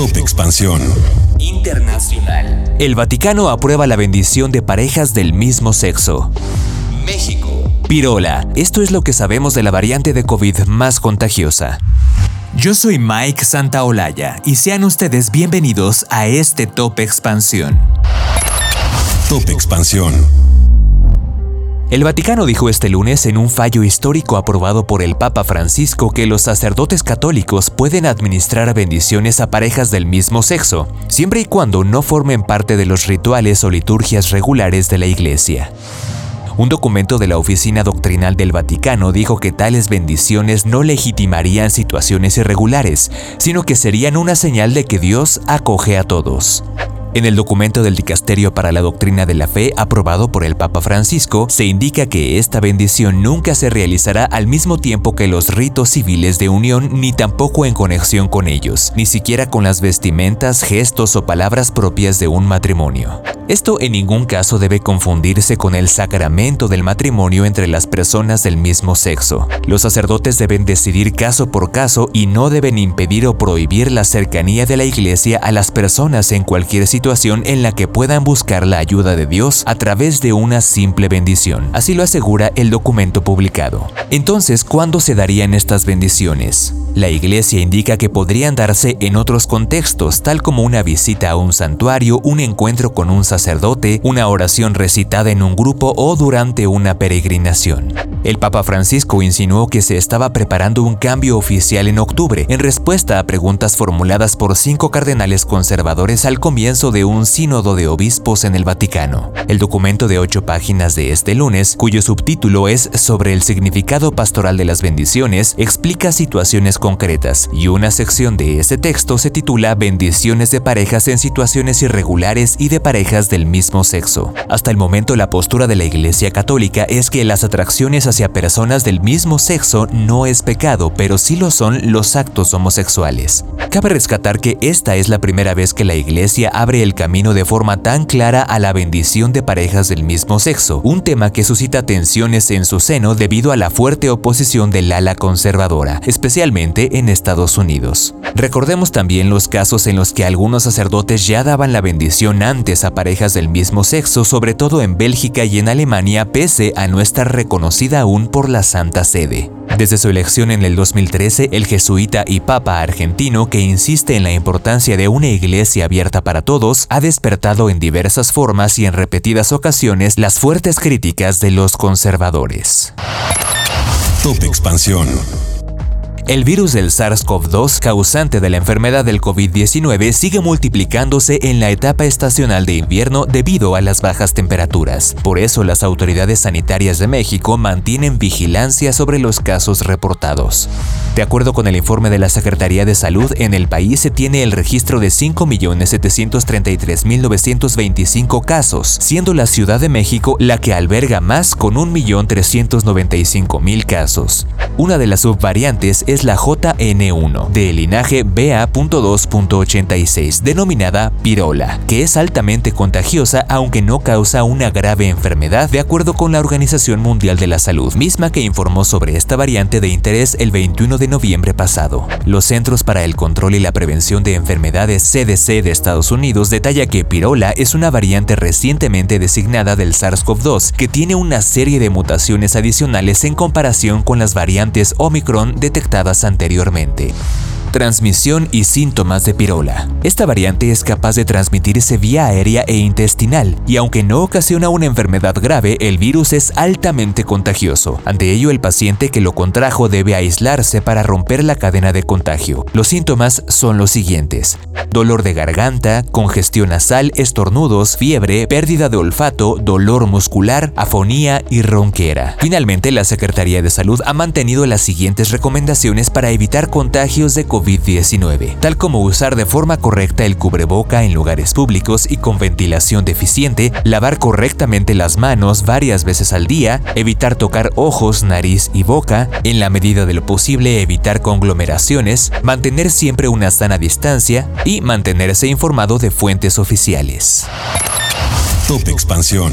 Top Expansión Internacional. El Vaticano aprueba la bendición de parejas del mismo sexo. México. Pirola. Esto es lo que sabemos de la variante de COVID más contagiosa. Yo soy Mike Santaolalla y sean ustedes bienvenidos a este Top Expansión. Top Expansión. El Vaticano dijo este lunes en un fallo histórico aprobado por el Papa Francisco que los sacerdotes católicos pueden administrar bendiciones a parejas del mismo sexo, siempre y cuando no formen parte de los rituales o liturgias regulares de la Iglesia. Un documento de la Oficina Doctrinal del Vaticano dijo que tales bendiciones no legitimarían situaciones irregulares, sino que serían una señal de que Dios acoge a todos. En el documento del Dicasterio para la Doctrina de la Fe aprobado por el Papa Francisco, se indica que esta bendición nunca se realizará al mismo tiempo que los ritos civiles de unión ni tampoco en conexión con ellos, ni siquiera con las vestimentas, gestos o palabras propias de un matrimonio. Esto en ningún caso debe confundirse con el sacramento del matrimonio entre las personas del mismo sexo. Los sacerdotes deben decidir caso por caso y no deben impedir o prohibir la cercanía de la iglesia a las personas en cualquier situación en la que puedan buscar la ayuda de Dios a través de una simple bendición. Así lo asegura el documento publicado. Entonces, ¿cuándo se darían estas bendiciones? La iglesia indica que podrían darse en otros contextos, tal como una visita a un santuario, un encuentro con un sacerdote, una oración recitada en un grupo o durante una peregrinación. El Papa Francisco insinuó que se estaba preparando un cambio oficial en octubre, en respuesta a preguntas formuladas por cinco cardenales conservadores al comienzo de un sínodo de obispos en el Vaticano. El documento de ocho páginas de este lunes, cuyo subtítulo es Sobre el significado pastoral de las bendiciones, explica situaciones concretas, y una sección de este texto se titula Bendiciones de parejas en situaciones irregulares y de parejas del mismo sexo. Hasta el momento la postura de la Iglesia Católica es que las atracciones hacia personas del mismo sexo no es pecado, pero sí lo son los actos homosexuales. Cabe rescatar que esta es la primera vez que la Iglesia abre el camino de forma tan clara a la bendición de parejas del mismo sexo, un tema que suscita tensiones en su seno debido a la fuerte oposición del ala conservadora, especialmente en Estados Unidos. Recordemos también los casos en los que algunos sacerdotes ya daban la bendición antes a parejas del mismo sexo, sobre todo en Bélgica y en Alemania, pese a no estar reconocida aún por la Santa Sede. Desde su elección en el 2013, el jesuita y papa argentino que insiste en la importancia de una iglesia abierta para todos, ha despertado en diversas formas y en repetidas ocasiones las fuertes críticas de los conservadores. Top Expansión el virus del SARS-CoV-2 causante de la enfermedad del COVID-19 sigue multiplicándose en la etapa estacional de invierno debido a las bajas temperaturas. Por eso las autoridades sanitarias de México mantienen vigilancia sobre los casos reportados. De acuerdo con el informe de la Secretaría de Salud, en el país se tiene el registro de 5.733.925 casos, siendo la Ciudad de México la que alberga más con 1.395.000 casos. Una de las subvariantes es la JN1, de linaje BA.2.86, denominada pirola, que es altamente contagiosa aunque no causa una grave enfermedad, de acuerdo con la Organización Mundial de la Salud, misma que informó sobre esta variante de interés el 21 de noviembre pasado. Los Centros para el Control y la Prevención de Enfermedades CDC de Estados Unidos detalla que pirola es una variante recientemente designada del SARS-CoV-2 que tiene una serie de mutaciones adicionales en comparación con las variantes Omicron detectadas anteriormente. Transmisión y síntomas de pirola. Esta variante es capaz de transmitirse vía aérea e intestinal, y aunque no ocasiona una enfermedad grave, el virus es altamente contagioso. Ante ello, el paciente que lo contrajo debe aislarse para romper la cadena de contagio. Los síntomas son los siguientes. Dolor de garganta, congestión nasal, estornudos, fiebre, pérdida de olfato, dolor muscular, afonía y ronquera. Finalmente, la Secretaría de Salud ha mantenido las siguientes recomendaciones para evitar contagios de COVID COVID-19, tal como usar de forma correcta el cubreboca en lugares públicos y con ventilación deficiente, lavar correctamente las manos varias veces al día, evitar tocar ojos, nariz y boca, en la medida de lo posible evitar conglomeraciones, mantener siempre una sana distancia y mantenerse informado de fuentes oficiales. Top Expansión.